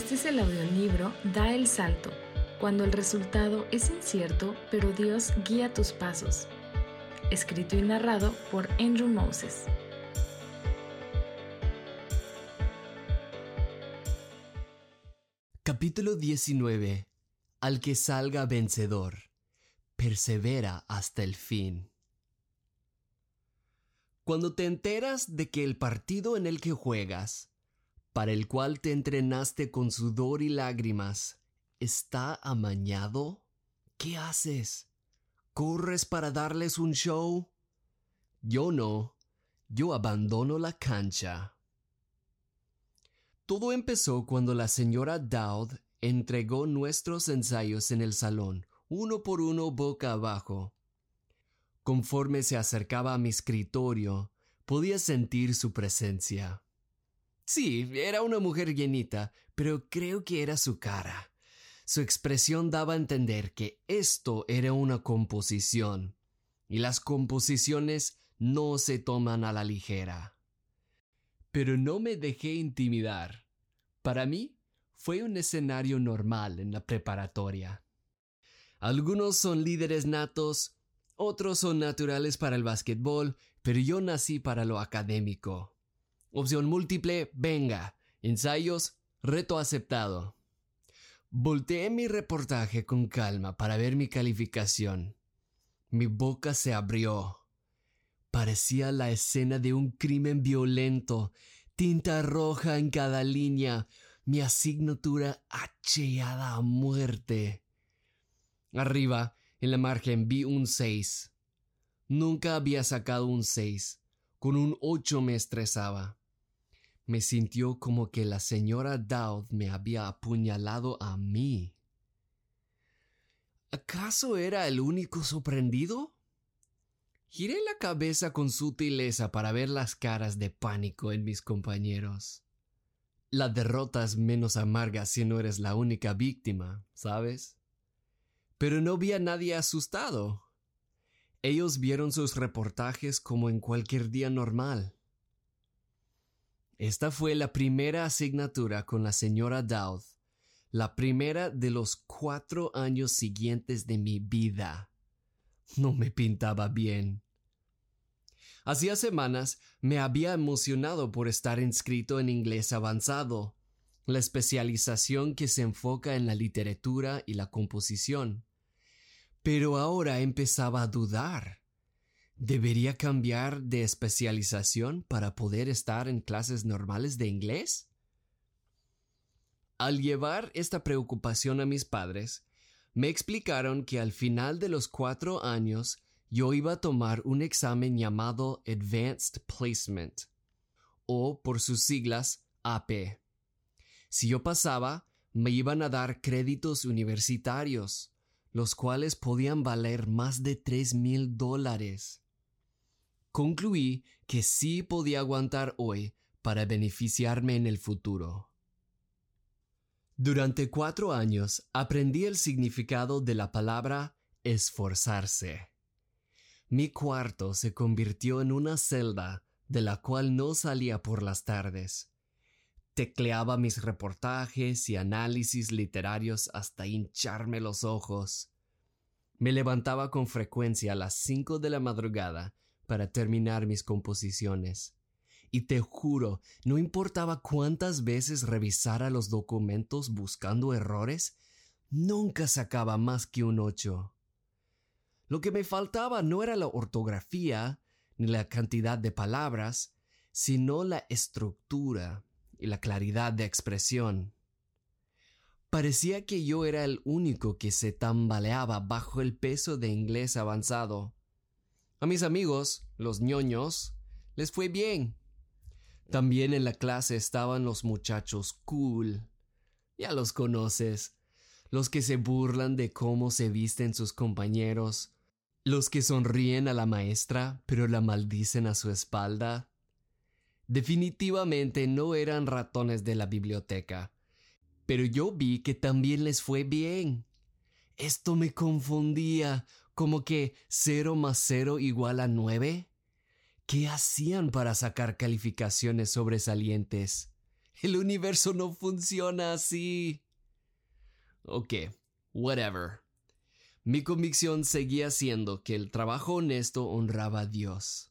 Este es el audiolibro Da el Salto, cuando el resultado es incierto, pero Dios guía tus pasos. Escrito y narrado por Andrew Moses. Capítulo 19. Al que salga vencedor. Persevera hasta el fin. Cuando te enteras de que el partido en el que juegas para el cual te entrenaste con sudor y lágrimas, está amañado? ¿Qué haces? ¿Corres para darles un show? Yo no, yo abandono la cancha. Todo empezó cuando la señora Dowd entregó nuestros ensayos en el salón, uno por uno boca abajo. Conforme se acercaba a mi escritorio, podía sentir su presencia. Sí, era una mujer llenita, pero creo que era su cara. Su expresión daba a entender que esto era una composición, y las composiciones no se toman a la ligera. Pero no me dejé intimidar. Para mí, fue un escenario normal en la preparatoria. Algunos son líderes natos, otros son naturales para el básquetbol, pero yo nací para lo académico. Opción múltiple, venga. Ensayos, reto aceptado. Volteé mi reportaje con calma para ver mi calificación. Mi boca se abrió. Parecía la escena de un crimen violento, tinta roja en cada línea, mi asignatura hacheada a muerte. Arriba, en la margen, vi un 6. Nunca había sacado un 6. Con un 8 me estresaba me sintió como que la señora Dowd me había apuñalado a mí. ¿Acaso era el único sorprendido? Giré la cabeza con sutileza para ver las caras de pánico en mis compañeros. La derrota es menos amarga si no eres la única víctima, ¿sabes? Pero no vi a nadie asustado. Ellos vieron sus reportajes como en cualquier día normal. Esta fue la primera asignatura con la señora Dowd, la primera de los cuatro años siguientes de mi vida. No me pintaba bien. Hacía semanas me había emocionado por estar inscrito en inglés avanzado, la especialización que se enfoca en la literatura y la composición. Pero ahora empezaba a dudar. ¿Debería cambiar de especialización para poder estar en clases normales de inglés? Al llevar esta preocupación a mis padres, me explicaron que al final de los cuatro años yo iba a tomar un examen llamado Advanced Placement, o por sus siglas AP. Si yo pasaba, me iban a dar créditos universitarios, los cuales podían valer más de tres mil dólares concluí que sí podía aguantar hoy para beneficiarme en el futuro. Durante cuatro años aprendí el significado de la palabra esforzarse. Mi cuarto se convirtió en una celda de la cual no salía por las tardes. Tecleaba mis reportajes y análisis literarios hasta hincharme los ojos. Me levantaba con frecuencia a las cinco de la madrugada para terminar mis composiciones. Y te juro, no importaba cuántas veces revisara los documentos buscando errores, nunca sacaba más que un ocho. Lo que me faltaba no era la ortografía ni la cantidad de palabras, sino la estructura y la claridad de expresión. Parecía que yo era el único que se tambaleaba bajo el peso de inglés avanzado. A mis amigos, los ñoños, les fue bien. También en la clase estaban los muchachos cool. Ya los conoces. Los que se burlan de cómo se visten sus compañeros. Los que sonríen a la maestra pero la maldicen a su espalda. Definitivamente no eran ratones de la biblioteca. Pero yo vi que también les fue bien. Esto me confundía, como que 0 más 0 igual a 9. ¿Qué hacían para sacar calificaciones sobresalientes? El universo no funciona así. Ok, whatever. Mi convicción seguía siendo que el trabajo honesto honraba a Dios.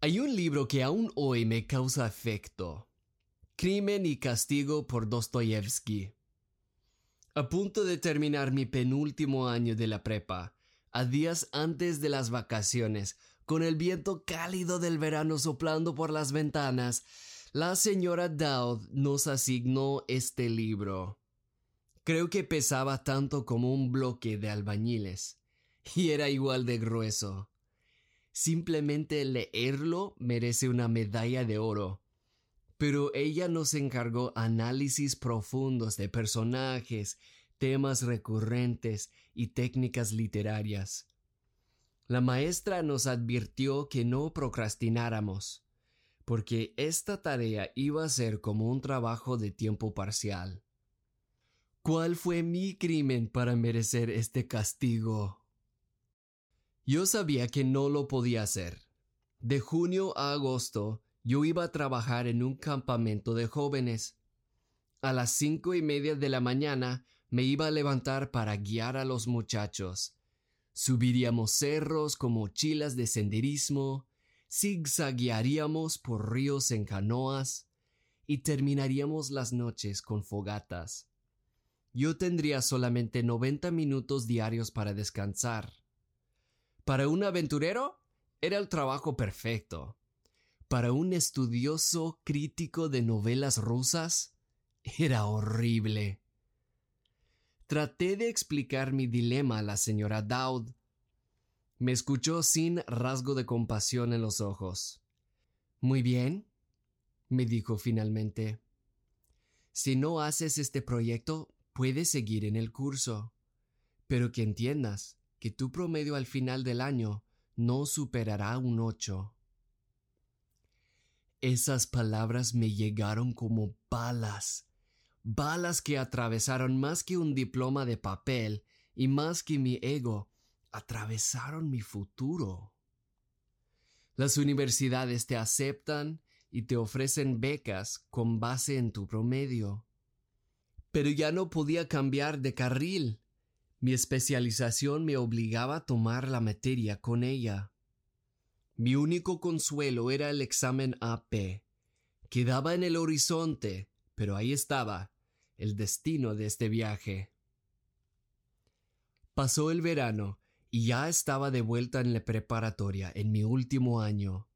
Hay un libro que aún hoy me causa afecto. Crimen y Castigo por Dostoyevsky. A punto de terminar mi penúltimo año de la prepa, a días antes de las vacaciones, con el viento cálido del verano soplando por las ventanas, la señora Dowd nos asignó este libro. Creo que pesaba tanto como un bloque de albañiles, y era igual de grueso. Simplemente leerlo merece una medalla de oro. Pero ella nos encargó análisis profundos de personajes, temas recurrentes y técnicas literarias. La maestra nos advirtió que no procrastináramos, porque esta tarea iba a ser como un trabajo de tiempo parcial. ¿Cuál fue mi crimen para merecer este castigo? Yo sabía que no lo podía hacer. De junio a agosto yo iba a trabajar en un campamento de jóvenes. A las cinco y media de la mañana me iba a levantar para guiar a los muchachos. Subiríamos cerros con mochilas de senderismo, zigzaguearíamos por ríos en canoas y terminaríamos las noches con fogatas. Yo tendría solamente 90 minutos diarios para descansar. Para un aventurero era el trabajo perfecto. Para un estudioso crítico de novelas rusas era horrible. Traté de explicar mi dilema a la señora Dowd. Me escuchó sin rasgo de compasión en los ojos. Muy bien, me dijo finalmente. Si no haces este proyecto, puedes seguir en el curso. Pero que entiendas, que tu promedio al final del año no superará un 8. Esas palabras me llegaron como balas, balas que atravesaron más que un diploma de papel y más que mi ego, atravesaron mi futuro. Las universidades te aceptan y te ofrecen becas con base en tu promedio. Pero ya no podía cambiar de carril mi especialización me obligaba a tomar la materia con ella. Mi único consuelo era el examen AP. Quedaba en el horizonte, pero ahí estaba, el destino de este viaje. Pasó el verano y ya estaba de vuelta en la preparatoria en mi último año.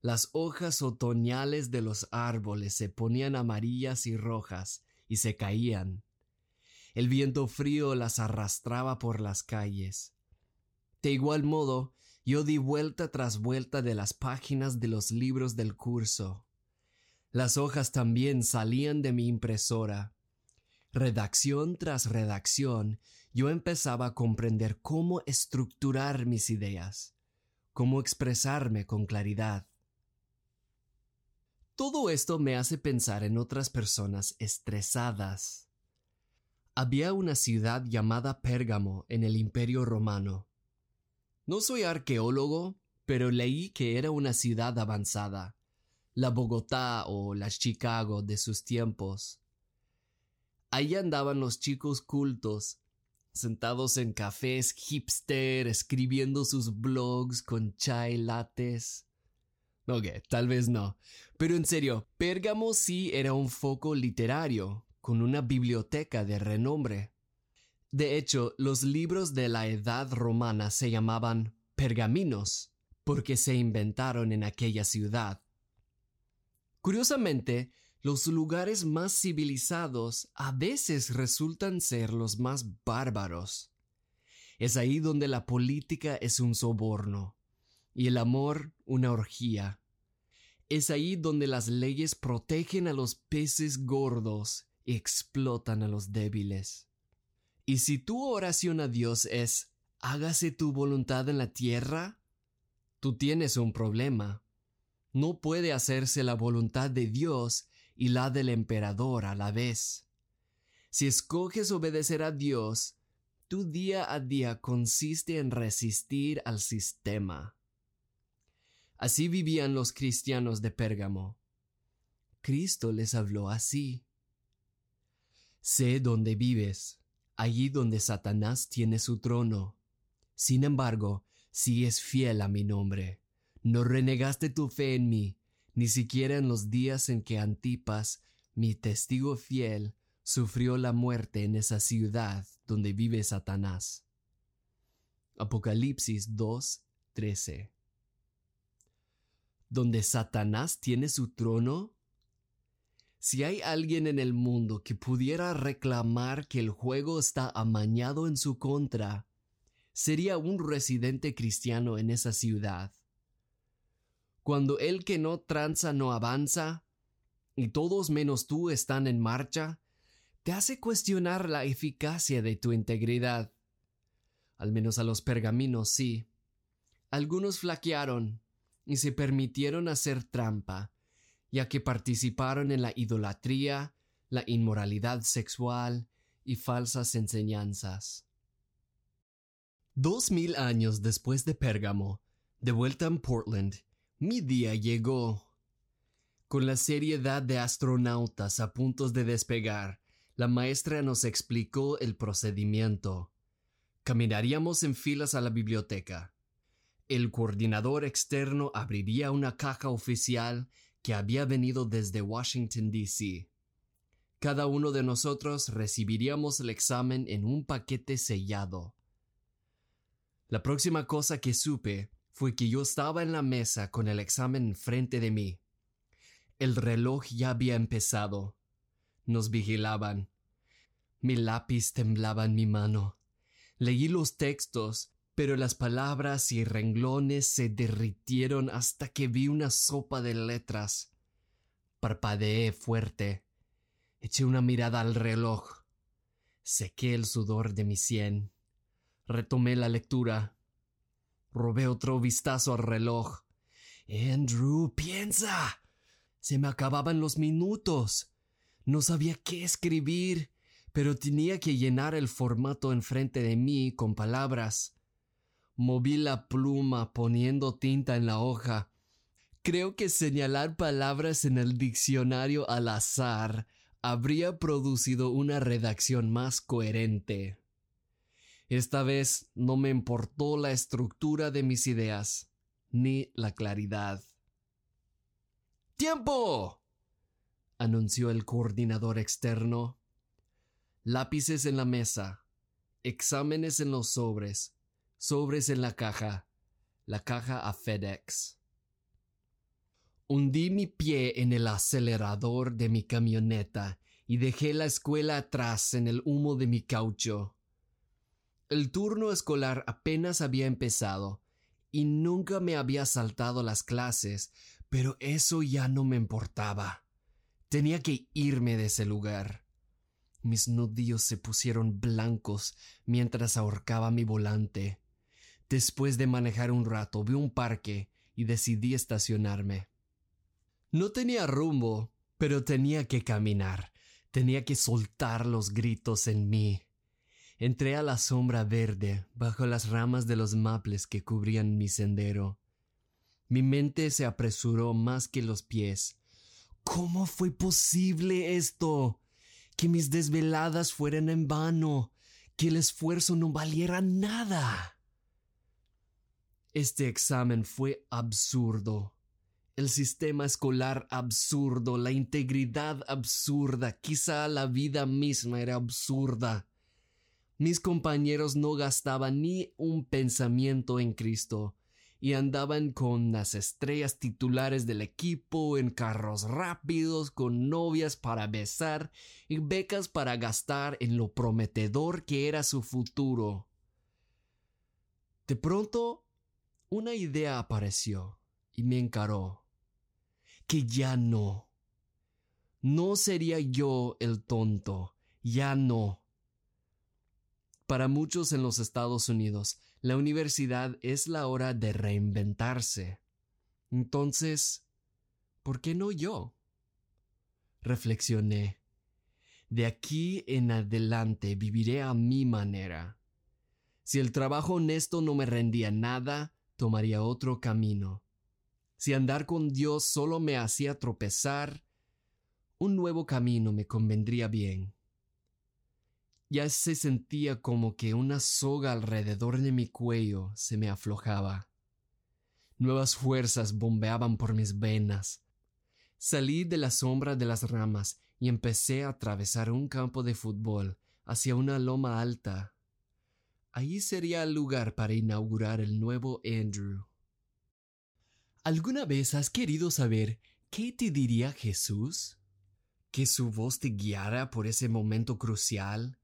Las hojas otoñales de los árboles se ponían amarillas y rojas y se caían. El viento frío las arrastraba por las calles. De igual modo, yo di vuelta tras vuelta de las páginas de los libros del curso. Las hojas también salían de mi impresora. Redacción tras redacción, yo empezaba a comprender cómo estructurar mis ideas, cómo expresarme con claridad. Todo esto me hace pensar en otras personas estresadas, había una ciudad llamada Pérgamo en el Imperio Romano. No soy arqueólogo, pero leí que era una ciudad avanzada, la Bogotá o la Chicago de sus tiempos. Ahí andaban los chicos cultos, sentados en cafés hipster, escribiendo sus blogs con chai lattes. Ok, tal vez no. Pero en serio, Pérgamo sí era un foco literario, con una biblioteca de renombre. De hecho, los libros de la Edad romana se llamaban pergaminos, porque se inventaron en aquella ciudad. Curiosamente, los lugares más civilizados a veces resultan ser los más bárbaros. Es ahí donde la política es un soborno y el amor una orgía. Es ahí donde las leyes protegen a los peces gordos explotan a los débiles. Y si tu oración a Dios es hágase tu voluntad en la tierra, tú tienes un problema. No puede hacerse la voluntad de Dios y la del emperador a la vez. Si escoges obedecer a Dios, tu día a día consiste en resistir al sistema. Así vivían los cristianos de Pérgamo. Cristo les habló así. Sé dónde vives, allí donde Satanás tiene su trono. Sin embargo, si es fiel a mi nombre. No renegaste tu fe en mí, ni siquiera en los días en que Antipas, mi testigo fiel, sufrió la muerte en esa ciudad donde vive Satanás. Apocalipsis 2:13 ¿Donde Satanás tiene su trono? Si hay alguien en el mundo que pudiera reclamar que el juego está amañado en su contra, sería un residente cristiano en esa ciudad. Cuando el que no tranza no avanza, y todos menos tú están en marcha, te hace cuestionar la eficacia de tu integridad. Al menos a los pergaminos sí. Algunos flaquearon y se permitieron hacer trampa, ya que participaron en la idolatría, la inmoralidad sexual y falsas enseñanzas. Dos mil años después de Pérgamo, de vuelta en Portland, mi día llegó. Con la seriedad de astronautas a puntos de despegar, la maestra nos explicó el procedimiento. Caminaríamos en filas a la biblioteca. El coordinador externo abriría una caja oficial que había venido desde Washington, D.C. Cada uno de nosotros recibiríamos el examen en un paquete sellado. La próxima cosa que supe fue que yo estaba en la mesa con el examen enfrente de mí. El reloj ya había empezado. Nos vigilaban. Mi lápiz temblaba en mi mano. Leí los textos pero las palabras y renglones se derritieron hasta que vi una sopa de letras. Parpadeé fuerte. Eché una mirada al reloj. Sequé el sudor de mi sien. Retomé la lectura. Robé otro vistazo al reloj. Andrew, piensa. Se me acababan los minutos. No sabía qué escribir, pero tenía que llenar el formato enfrente de mí con palabras. Moví la pluma poniendo tinta en la hoja. Creo que señalar palabras en el diccionario al azar habría producido una redacción más coherente. Esta vez no me importó la estructura de mis ideas, ni la claridad. ¡Tiempo! anunció el coordinador externo. Lápices en la mesa, exámenes en los sobres, sobres en la caja, la caja a FedEx. Hundí mi pie en el acelerador de mi camioneta y dejé la escuela atrás en el humo de mi caucho. El turno escolar apenas había empezado y nunca me había saltado las clases, pero eso ya no me importaba. Tenía que irme de ese lugar. Mis nudillos se pusieron blancos mientras ahorcaba mi volante. Después de manejar un rato, vi un parque y decidí estacionarme. No tenía rumbo, pero tenía que caminar, tenía que soltar los gritos en mí. Entré a la sombra verde, bajo las ramas de los maples que cubrían mi sendero. Mi mente se apresuró más que los pies. ¿Cómo fue posible esto? Que mis desveladas fueran en vano, que el esfuerzo no valiera nada. Este examen fue absurdo. El sistema escolar absurdo, la integridad absurda, quizá la vida misma era absurda. Mis compañeros no gastaban ni un pensamiento en Cristo y andaban con las estrellas titulares del equipo en carros rápidos, con novias para besar y becas para gastar en lo prometedor que era su futuro. De pronto una idea apareció y me encaró. Que ya no. No sería yo el tonto, ya no. Para muchos en los Estados Unidos, la universidad es la hora de reinventarse. Entonces, ¿por qué no yo? Reflexioné. De aquí en adelante viviré a mi manera. Si el trabajo honesto no me rendía nada, tomaría otro camino. Si andar con Dios solo me hacía tropezar, un nuevo camino me convendría bien. Ya se sentía como que una soga alrededor de mi cuello se me aflojaba. Nuevas fuerzas bombeaban por mis venas. Salí de la sombra de las ramas y empecé a atravesar un campo de fútbol hacia una loma alta. Allí sería el lugar para inaugurar el nuevo Andrew. ¿Alguna vez has querido saber qué te diría Jesús? ¿Que su voz te guiara por ese momento crucial?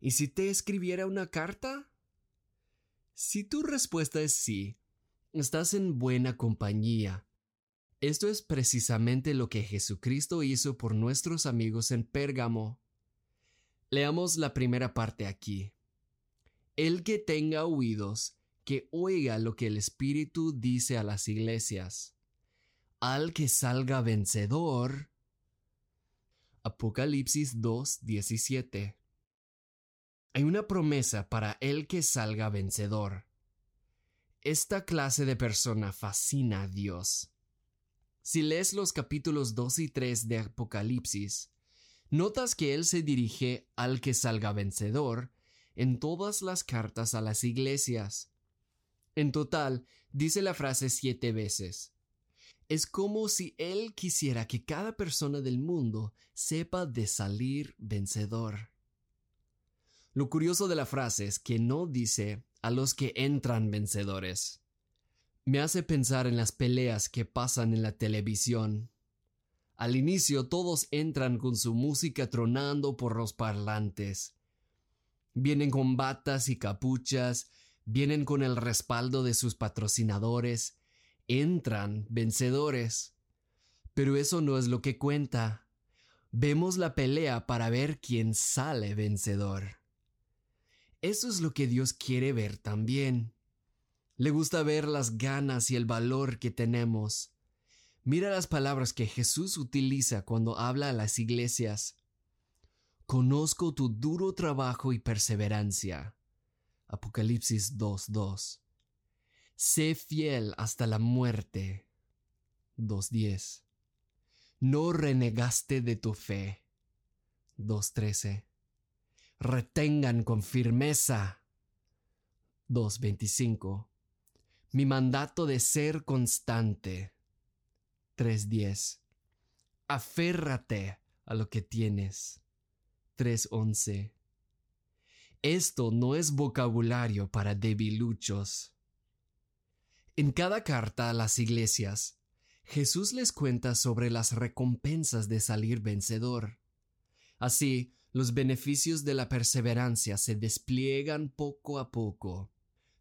¿Y si te escribiera una carta? Si tu respuesta es sí, estás en buena compañía. Esto es precisamente lo que Jesucristo hizo por nuestros amigos en Pérgamo. Leamos la primera parte aquí. El que tenga oídos, que oiga lo que el Espíritu dice a las iglesias. Al que salga vencedor. Apocalipsis 2:17. Hay una promesa para el que salga vencedor. Esta clase de persona fascina a Dios. Si lees los capítulos 2 y 3 de Apocalipsis, notas que Él se dirige al que salga vencedor en todas las cartas a las iglesias. En total, dice la frase siete veces. Es como si Él quisiera que cada persona del mundo sepa de salir vencedor. Lo curioso de la frase es que no dice a los que entran vencedores. Me hace pensar en las peleas que pasan en la televisión. Al inicio todos entran con su música tronando por los parlantes. Vienen con batas y capuchas, vienen con el respaldo de sus patrocinadores, entran vencedores. Pero eso no es lo que cuenta. Vemos la pelea para ver quién sale vencedor. Eso es lo que Dios quiere ver también. Le gusta ver las ganas y el valor que tenemos. Mira las palabras que Jesús utiliza cuando habla a las iglesias. Conozco tu duro trabajo y perseverancia Apocalipsis 2.2. Sé fiel hasta la muerte. 2.10. No renegaste de tu fe. 2.13. Retengan con firmeza. 2.25. Mi mandato de ser constante. 3.10. Aférrate a lo que tienes. 3.11. Esto no es vocabulario para debiluchos. En cada carta a las iglesias, Jesús les cuenta sobre las recompensas de salir vencedor. Así, los beneficios de la perseverancia se despliegan poco a poco.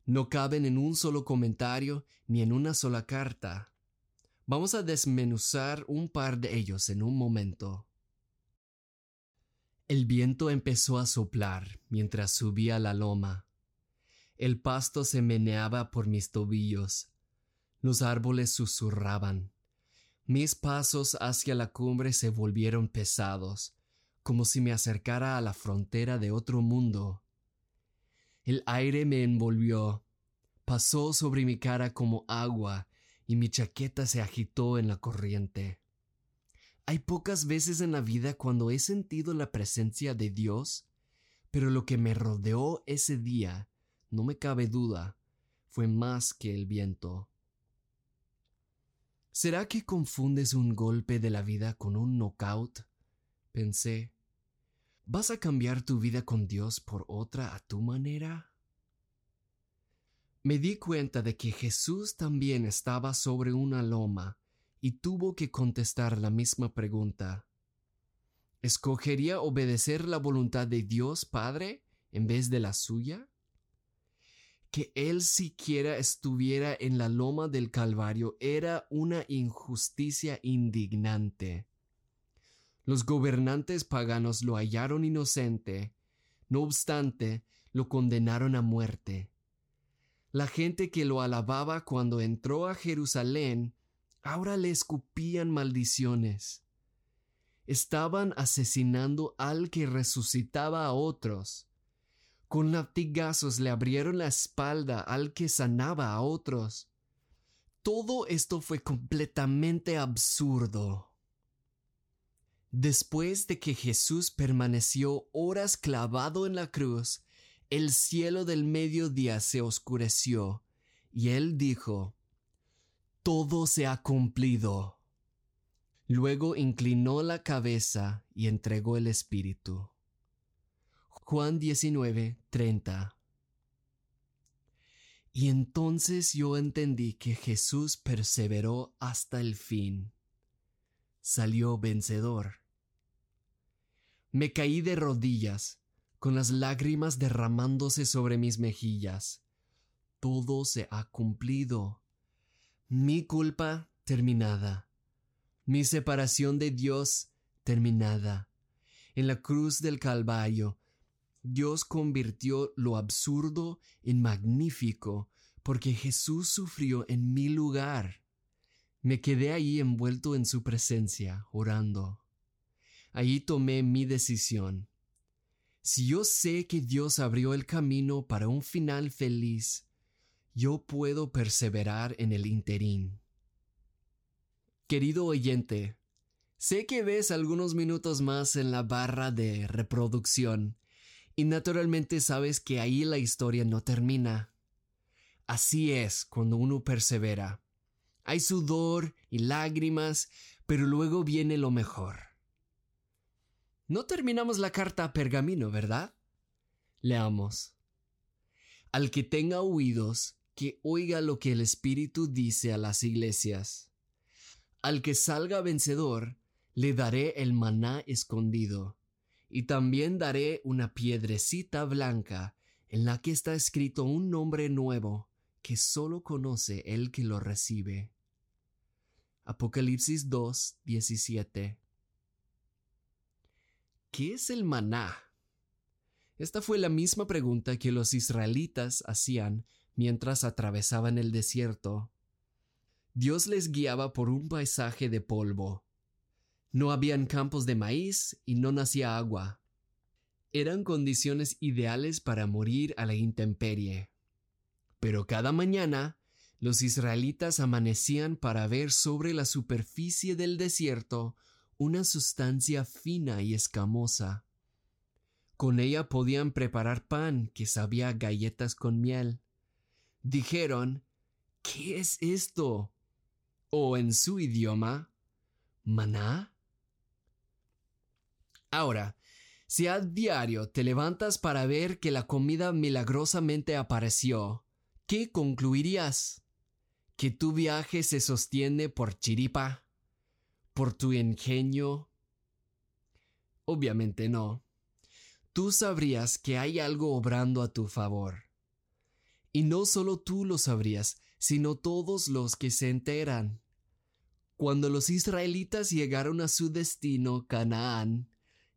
No caben en un solo comentario ni en una sola carta. Vamos a desmenuzar un par de ellos en un momento. El viento empezó a soplar mientras subía la loma. El pasto se meneaba por mis tobillos. Los árboles susurraban. Mis pasos hacia la cumbre se volvieron pesados, como si me acercara a la frontera de otro mundo. El aire me envolvió, pasó sobre mi cara como agua, y mi chaqueta se agitó en la corriente. Hay pocas veces en la vida cuando he sentido la presencia de Dios, pero lo que me rodeó ese día, no me cabe duda, fue más que el viento. ¿Será que confundes un golpe de la vida con un knockout? Pensé. ¿Vas a cambiar tu vida con Dios por otra a tu manera? Me di cuenta de que Jesús también estaba sobre una loma y tuvo que contestar la misma pregunta. ¿Escogería obedecer la voluntad de Dios Padre en vez de la suya? Que Él siquiera estuviera en la loma del Calvario era una injusticia indignante. Los gobernantes paganos lo hallaron inocente, no obstante, lo condenaron a muerte. La gente que lo alababa cuando entró a Jerusalén ahora le escupían maldiciones. Estaban asesinando al que resucitaba a otros. Con latigazos le abrieron la espalda al que sanaba a otros. Todo esto fue completamente absurdo. Después de que Jesús permaneció horas clavado en la cruz, el cielo del mediodía se oscureció, y él dijo, Todo se ha cumplido. Luego inclinó la cabeza y entregó el Espíritu. Juan 19, 30. Y entonces yo entendí que Jesús perseveró hasta el fin. Salió vencedor. Me caí de rodillas, con las lágrimas derramándose sobre mis mejillas. Todo se ha cumplido. Mi culpa terminada. Mi separación de Dios terminada. En la cruz del Calvario Dios convirtió lo absurdo en magnífico, porque Jesús sufrió en mi lugar. Me quedé ahí envuelto en su presencia, orando. Allí tomé mi decisión. Si yo sé que Dios abrió el camino para un final feliz, yo puedo perseverar en el interín. Querido oyente, sé que ves algunos minutos más en la barra de reproducción y naturalmente sabes que ahí la historia no termina. Así es cuando uno persevera. Hay sudor y lágrimas, pero luego viene lo mejor. No terminamos la carta a pergamino, ¿verdad? Leamos. Al que tenga oídos, que oiga lo que el Espíritu dice a las iglesias. Al que salga vencedor, le daré el maná escondido y también daré una piedrecita blanca en la que está escrito un nombre nuevo que solo conoce el que lo recibe. Apocalipsis 2, 17. ¿Qué es el maná? Esta fue la misma pregunta que los israelitas hacían mientras atravesaban el desierto. Dios les guiaba por un paisaje de polvo, no habían campos de maíz y no nacía agua. Eran condiciones ideales para morir a la intemperie. Pero cada mañana los israelitas amanecían para ver sobre la superficie del desierto una sustancia fina y escamosa. Con ella podían preparar pan que sabía galletas con miel. Dijeron, ¿qué es esto? O en su idioma, ¿maná? Ahora, si a diario te levantas para ver que la comida milagrosamente apareció, ¿qué concluirías? ¿Que tu viaje se sostiene por chiripa? ¿Por tu ingenio? Obviamente no. Tú sabrías que hay algo obrando a tu favor. Y no solo tú lo sabrías, sino todos los que se enteran. Cuando los israelitas llegaron a su destino, Canaán,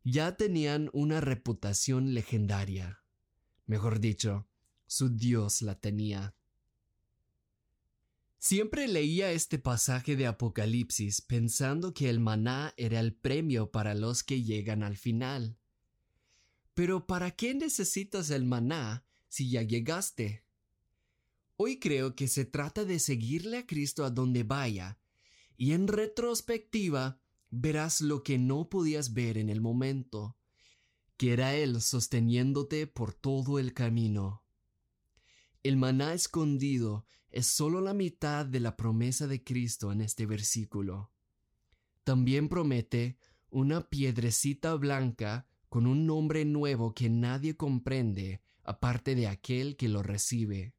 ya tenían una reputación legendaria. Mejor dicho, su Dios la tenía. Siempre leía este pasaje de Apocalipsis pensando que el maná era el premio para los que llegan al final. Pero ¿para qué necesitas el maná si ya llegaste? Hoy creo que se trata de seguirle a Cristo a donde vaya, y en retrospectiva verás lo que no podías ver en el momento, que era Él sosteniéndote por todo el camino. El maná escondido es solo la mitad de la promesa de Cristo en este versículo. También promete una piedrecita blanca con un nombre nuevo que nadie comprende aparte de aquel que lo recibe.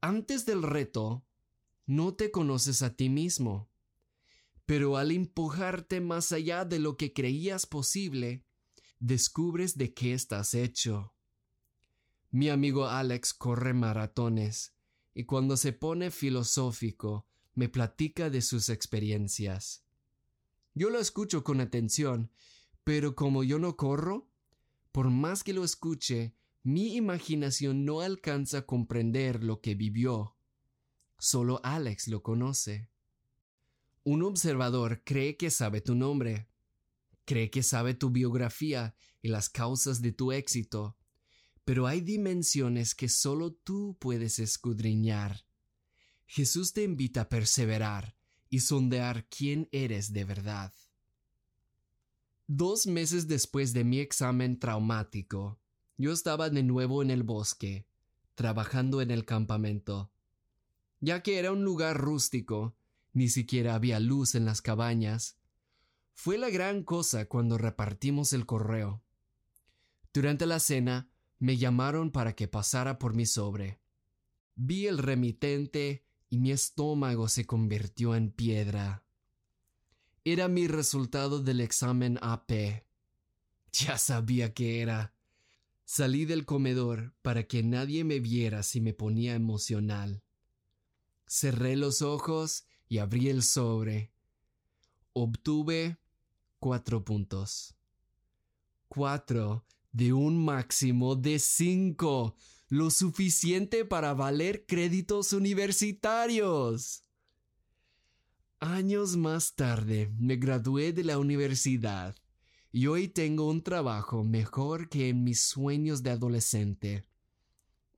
Antes del reto, no te conoces a ti mismo pero al empujarte más allá de lo que creías posible, descubres de qué estás hecho. Mi amigo Alex corre maratones y cuando se pone filosófico me platica de sus experiencias. Yo lo escucho con atención, pero como yo no corro, por más que lo escuche, mi imaginación no alcanza a comprender lo que vivió. Solo Alex lo conoce. Un observador cree que sabe tu nombre, cree que sabe tu biografía y las causas de tu éxito, pero hay dimensiones que solo tú puedes escudriñar. Jesús te invita a perseverar y sondear quién eres de verdad. Dos meses después de mi examen traumático, yo estaba de nuevo en el bosque, trabajando en el campamento. Ya que era un lugar rústico, ni siquiera había luz en las cabañas. Fue la gran cosa cuando repartimos el correo. Durante la cena, me llamaron para que pasara por mi sobre. Vi el remitente y mi estómago se convirtió en piedra. Era mi resultado del examen AP. Ya sabía que era. Salí del comedor para que nadie me viera si me ponía emocional. Cerré los ojos y abrí el sobre. Obtuve cuatro puntos. Cuatro de un máximo de cinco, lo suficiente para valer créditos universitarios. Años más tarde me gradué de la universidad y hoy tengo un trabajo mejor que en mis sueños de adolescente.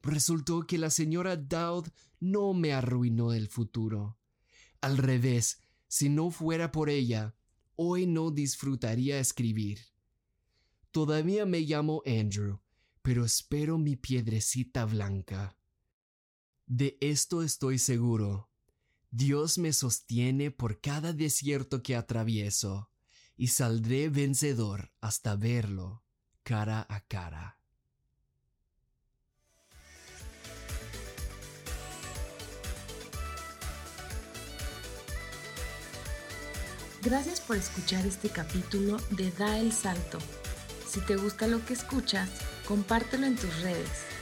Resultó que la señora Dowd no me arruinó el futuro. Al revés, si no fuera por ella, hoy no disfrutaría escribir. Todavía me llamo Andrew, pero espero mi piedrecita blanca. De esto estoy seguro. Dios me sostiene por cada desierto que atravieso y saldré vencedor hasta verlo cara a cara. Gracias por escuchar este capítulo de Da el Salto. Si te gusta lo que escuchas, compártelo en tus redes